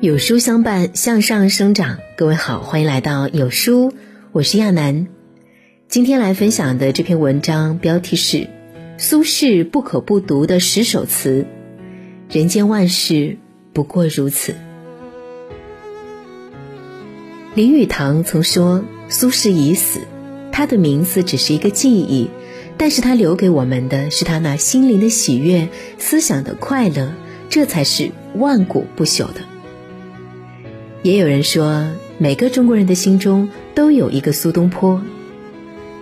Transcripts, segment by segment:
有书相伴，向上生长。各位好，欢迎来到有书，我是亚楠。今天来分享的这篇文章标题是《苏轼不可不读的十首词》，人间万事不过如此。林语堂曾说：“苏轼已死，他的名字只是一个记忆，但是他留给我们的是他那心灵的喜悦、思想的快乐，这才是万古不朽的。”也有人说，每个中国人的心中都有一个苏东坡，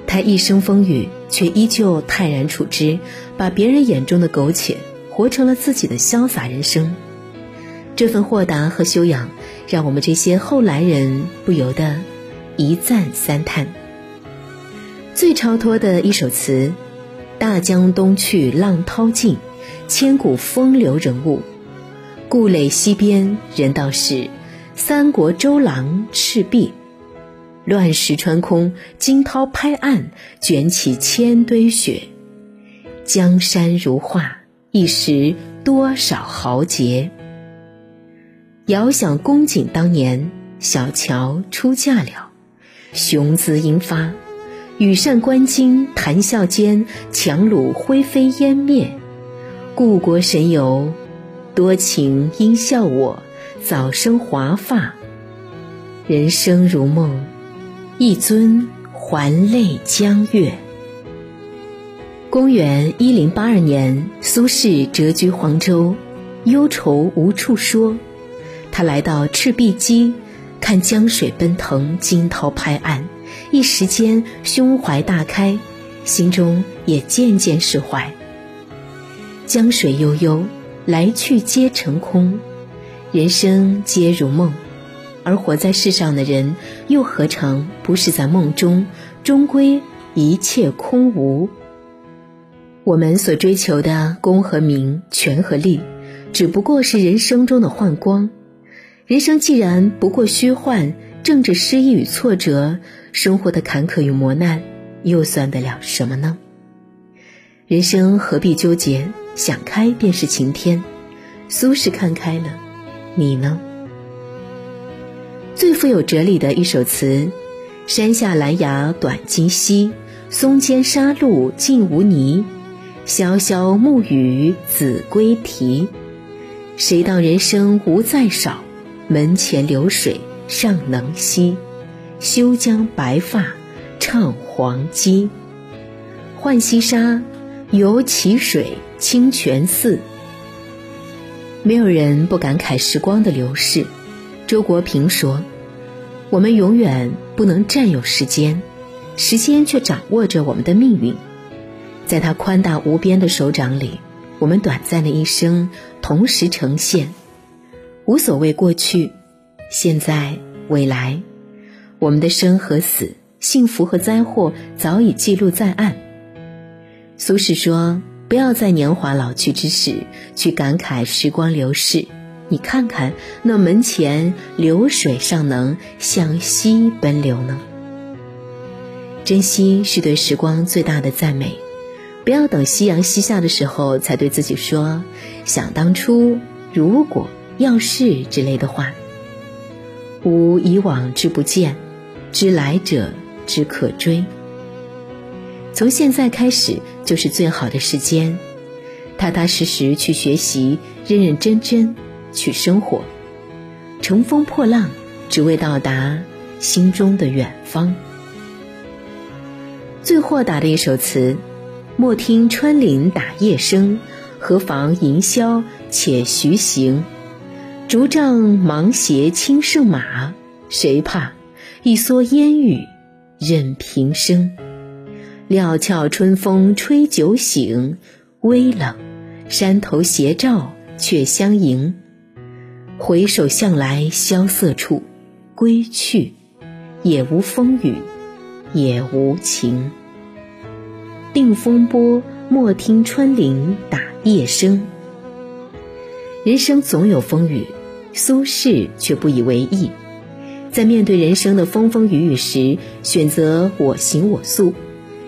他一生风雨，却依旧泰然处之，把别人眼中的苟且活成了自己的潇洒人生。这份豁达和修养，让我们这些后来人不由得一赞三叹。最超脱的一首词：“大江东去，浪淘尽，千古风流人物。故垒西边，人道是。”三国周郎赤壁，乱石穿空，惊涛拍岸，卷起千堆雪。江山如画，一时多少豪杰。遥想公瑾当年，小乔出嫁了，雄姿英发，羽扇纶巾，谈笑间，樯橹灰飞烟灭。故国神游，多情应笑我。早生华发，人生如梦，一尊还酹江月。公元一零八二年，苏轼谪居黄州，忧愁无处说。他来到赤壁矶，看江水奔腾，惊涛拍岸，一时间胸怀大开，心中也渐渐释怀。江水悠悠，来去皆成空。人生皆如梦，而活在世上的人，又何尝不是在梦中？终归一切空无。我们所追求的功和名、权和利，只不过是人生中的幻光。人生既然不过虚幻，政治失意与挫折，生活的坎坷与磨难，又算得了什么呢？人生何必纠结？想开便是晴天。苏轼看开了。你呢？最富有哲理的一首词：“山下兰芽短今稀，松间沙路尽无泥。潇潇暮雨子规啼。谁道人生无再少？门前流水尚能西。休将白发唱黄鸡。浣溪沙，游蕲水，清泉寺。”没有人不感慨时光的流逝。周国平说：“我们永远不能占有时间，时间却掌握着我们的命运。在他宽大无边的手掌里，我们短暂的一生同时呈现。无所谓过去、现在、未来，我们的生和死、幸福和灾祸早已记录在案。”苏轼说。不要在年华老去之时去感慨时光流逝，你看看那门前流水尚能向西奔流呢。珍惜是对时光最大的赞美，不要等夕阳西下的时候才对自己说“想当初”“如果”“要是”之类的话。吾以往之不谏，知来者之可追。从现在开始就是最好的时间，踏踏实实去学习，认认真真去生活，乘风破浪，只为到达心中的远方。最豁达的一首词：莫听穿林打叶声，何妨吟啸且徐行。竹杖芒鞋轻胜马，谁怕？一蓑烟雨任平生。料峭春风吹酒醒，微冷，山头斜照却相迎。回首向来萧瑟处，归去，也无风雨也无晴。定风波，莫听穿林打叶声。人生总有风雨，苏轼却不以为意，在面对人生的风风雨雨时，选择我行我素。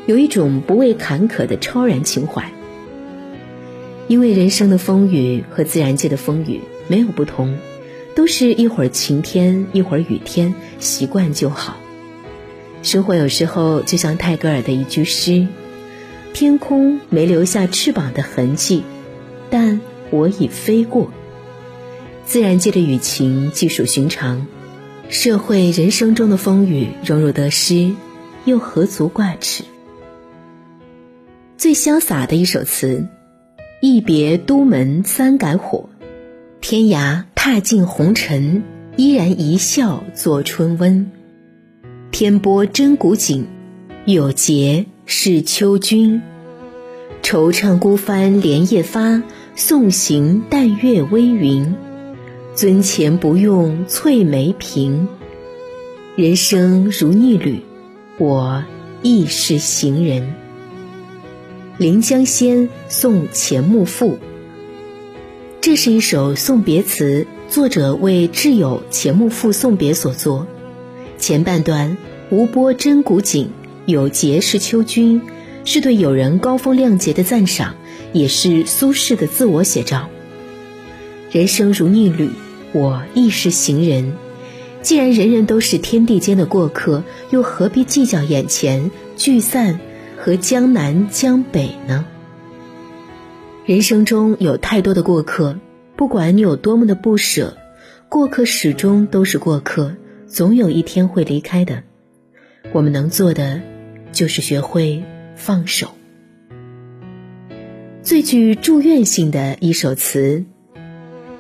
有一种不畏坎坷的超然情怀，因为人生的风雨和自然界的风雨没有不同，都是一会儿晴天，一会儿雨天，习惯就好。生活有时候就像泰戈尔的一句诗：“天空没留下翅膀的痕迹，但我已飞过。”自然界的雨晴既属寻常，社会人生中的风雨荣辱得失，又何足挂齿？最潇洒的一首词：“一别都门三改火，天涯踏尽红尘，依然一笑作春温。天波真古井，有节是秋君。惆怅孤帆连夜发，送行淡月微云。”尊前不用翠眉颦，人生如逆旅，我亦是行人。《临江仙·送钱穆父》，这是一首送别词，作者为挚友钱穆父送别所作。前半段“无波真古井，有节是秋君”，是对友人高风亮节的赞赏，也是苏轼的自我写照。人生如逆旅。我亦是行人，既然人人都是天地间的过客，又何必计较眼前聚散和江南江北呢？人生中有太多的过客，不管你有多么的不舍，过客始终都是过客，总有一天会离开的。我们能做的，就是学会放手。最具祝愿性的一首词。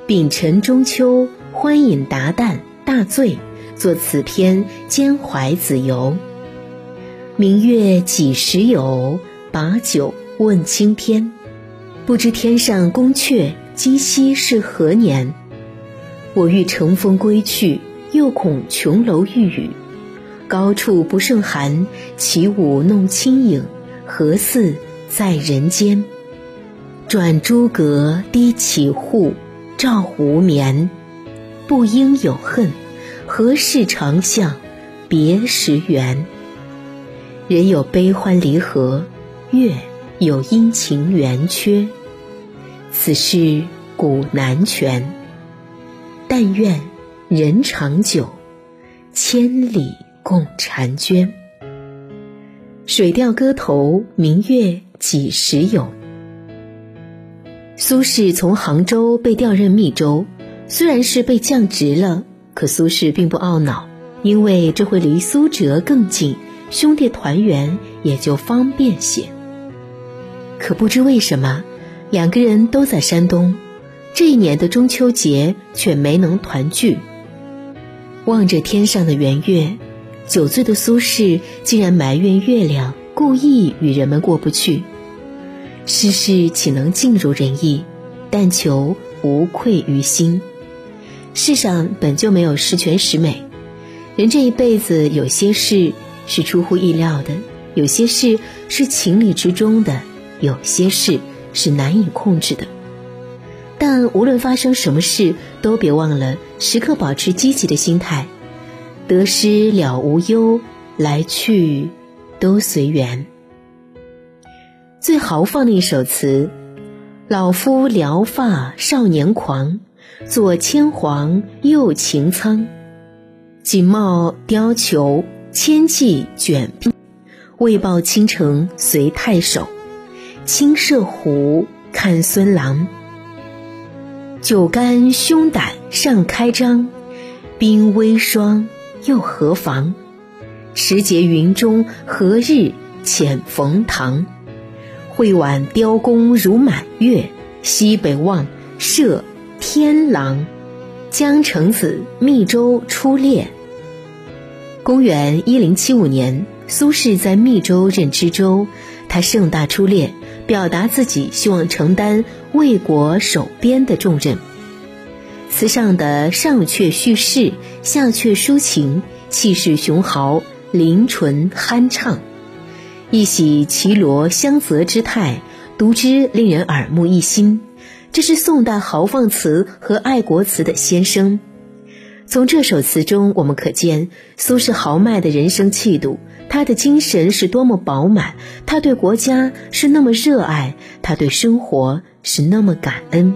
丙辰中秋，欢饮达旦，大醉，作此篇兼怀子由。明月几时有？把酒问青天。不知天上宫阙，今夕是何年？我欲乘风归去，又恐琼楼玉宇。高处不胜寒，起舞弄清影，何似在人间？转朱阁，低绮户。照无眠，不应有恨，何事长向别时圆？人有悲欢离合，月有阴晴圆缺，此事古难全。但愿人长久，千里共婵娟。《水调歌头·明月几时有》苏轼从杭州被调任密州，虽然是被降职了，可苏轼并不懊恼，因为这会离苏辙更近，兄弟团圆也就方便些。可不知为什么，两个人都在山东，这一年的中秋节却没能团聚。望着天上的圆月，酒醉的苏轼竟然埋怨月亮故意与人们过不去。世事岂能尽如人意？但求无愧于心。世上本就没有十全十美，人这一辈子有些事是出乎意料的，有些事是情理之中的，有些事是难以控制的。但无论发生什么事，都别忘了时刻保持积极的心态。得失了无忧，来去都随缘。最豪放的一首词：“老夫聊发少年狂，左牵黄，右擎苍。锦帽貂裘，千骑卷兵。为报倾城随太守，亲射虎，看孙郎。酒干胸胆尚开张，鬓微霜又何妨？时节云中，何日遣冯唐？”会挽雕弓如满月，西北望，射天狼。江城子，密州出猎。公元一零七五年，苏轼在密州任知州，他盛大出猎，表达自己希望承担为国守边的重任。词上的上阙叙事，下阙抒情，气势雄豪，灵纯酣畅。一袭绮罗香泽之态，读之令人耳目一新。这是宋代豪放词和爱国词的先声。从这首词中，我们可见苏轼豪迈的人生气度，他的精神是多么饱满，他对国家是那么热爱，他对生活是那么感恩。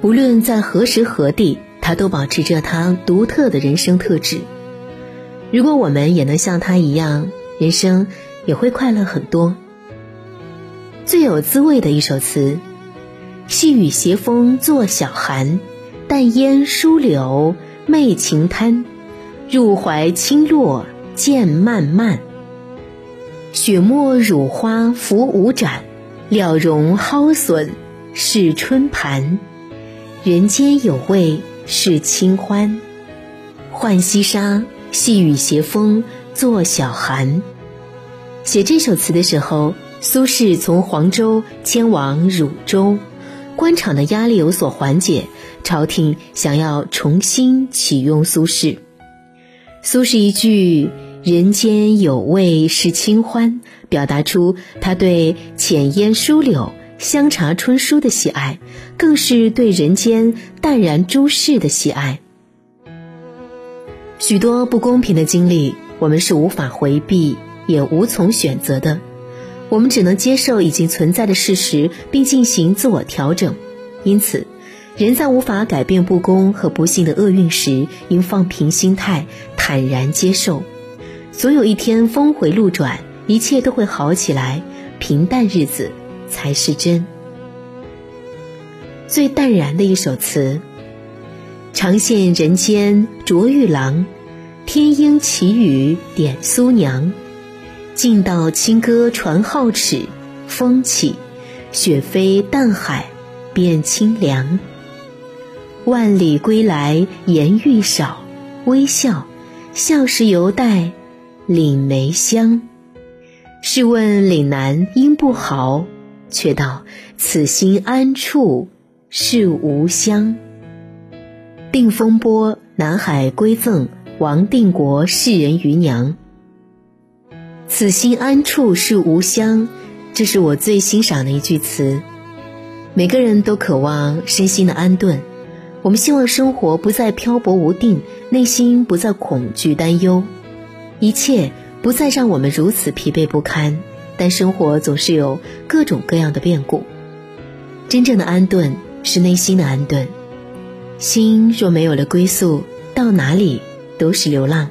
无论在何时何地，他。都保持着他独特的人生特质。如果我们也能像他一样，人生也会快乐很多。最有滋味的一首词：细雨斜风作晓寒，淡烟疏柳媚晴滩。入怀轻落渐漫漫，雪沫乳花浮五盏，了容蒿笋是春盘。人间有味是清欢，浣溪沙，细雨斜风作晓寒。写这首词的时候，苏轼从黄州迁往汝州，官场的压力有所缓解，朝廷想要重新启用苏轼。苏轼一句“人间有味是清欢”，表达出他对浅烟疏柳、香茶春书的喜爱，更是对人间淡然诸事的喜爱。许多不公平的经历，我们是无法回避，也无从选择的。我们只能接受已经存在的事实，并进行自我调整。因此。人在无法改变不公和不幸的厄运时，应放平心态，坦然接受。总有一天峰回路转，一切都会好起来。平淡日子才是真。最淡然的一首词：长羡人间卓玉郎，天鹰奇雨点苏娘。尽道清歌传皓齿，风起，雪飞淡海变清凉。万里归来颜愈少，微笑，笑时犹带岭梅香。试问岭南应不好，却道此心安处是吾乡。定风波，南海归赠王定国世人余娘。此心安处是吾乡，这是我最欣赏的一句词。每个人都渴望身心的安顿。我们希望生活不再漂泊无定，内心不再恐惧担忧，一切不再让我们如此疲惫不堪。但生活总是有各种各样的变故，真正的安顿是内心的安顿。心若没有了归宿，到哪里都是流浪。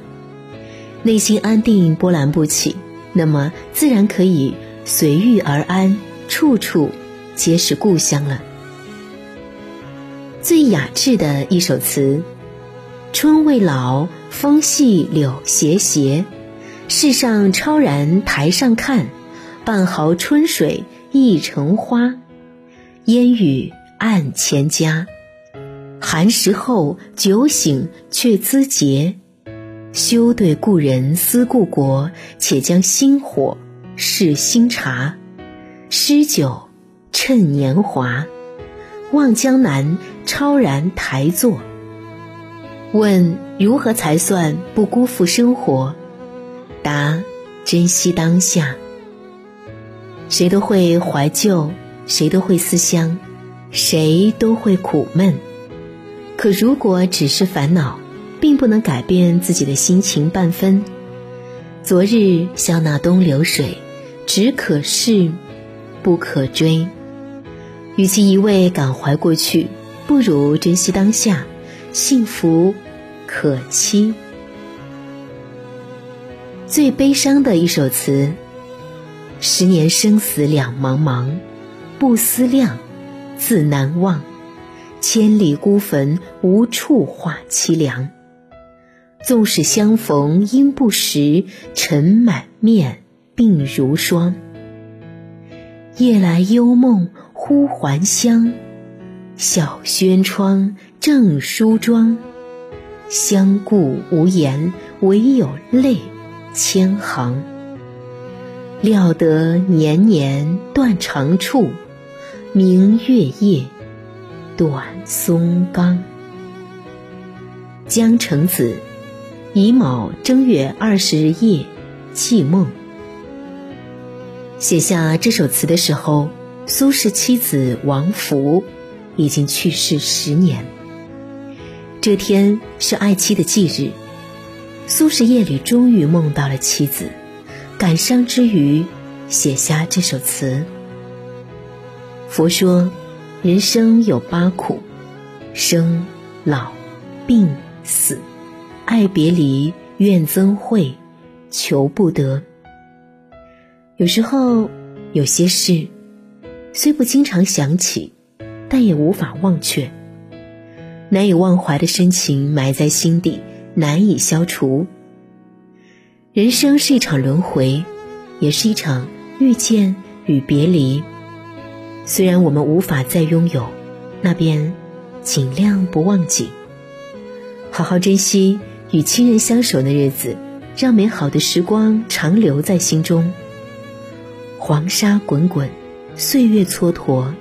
内心安定波澜不起，那么自然可以随遇而安，处处皆是故乡了。最雅致的一首词：春未老，风细柳斜斜。世上超然台上看，半壕春水一城花。烟雨暗千家，寒食后酒醒却咨嗟。休对故人思故国，且将新火试新茶。诗酒趁年华。望江南，超然台坐。问如何才算不辜负生活？答：珍惜当下。谁都会怀旧，谁都会思乡，谁都会苦闷。可如果只是烦恼，并不能改变自己的心情半分。昨日像那东流水，只可逝，不可追。与其一味感怀过去，不如珍惜当下，幸福可期。最悲伤的一首词：十年生死两茫茫，不思量，自难忘。千里孤坟，无处话凄凉。纵使相逢应不识，尘满面，鬓如霜。夜来幽梦。忽还乡，小轩窗正梳妆。相顾无言，唯有泪千行。料得年年断肠处，明月夜，短松冈。江城子，乙卯正月二十日夜，寄梦。写下这首词的时候。苏轼妻子王弗已经去世十年。这天是爱妻的忌日，苏轼夜里终于梦到了妻子，感伤之余写下这首词。佛说，人生有八苦：生、老、病死，爱别离，怨憎会，求不得。有时候，有些事虽不经常想起，但也无法忘却。难以忘怀的深情埋在心底，难以消除。人生是一场轮回，也是一场遇见与别离。虽然我们无法再拥有，那便尽量不忘记，好好珍惜与亲人相守的日子，让美好的时光长留在心中。黄沙滚滚，岁月蹉跎，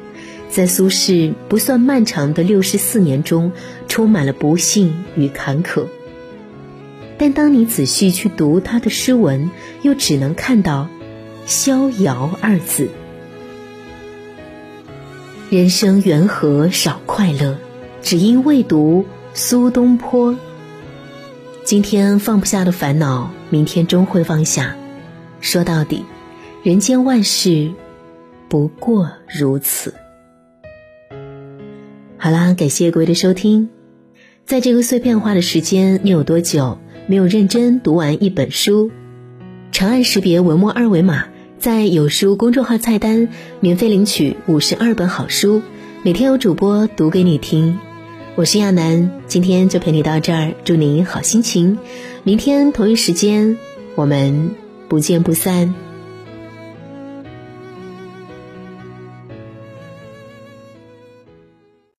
在苏轼不算漫长的六十四年中，充满了不幸与坎坷。但当你仔细去读他的诗文，又只能看到“逍遥”二字。人生缘何少快乐，只因未读苏东坡。今天放不下的烦恼，明天终会放下。说到底。人间万事，不过如此。好啦，感谢各位的收听。在这个碎片化的时间，你有多久没有认真读完一本书？长按识别文末二维码，在有书公众号菜单免费领取五十二本好书，每天有主播读给你听。我是亚楠，今天就陪你到这儿，祝你好心情。明天同一时间，我们不见不散。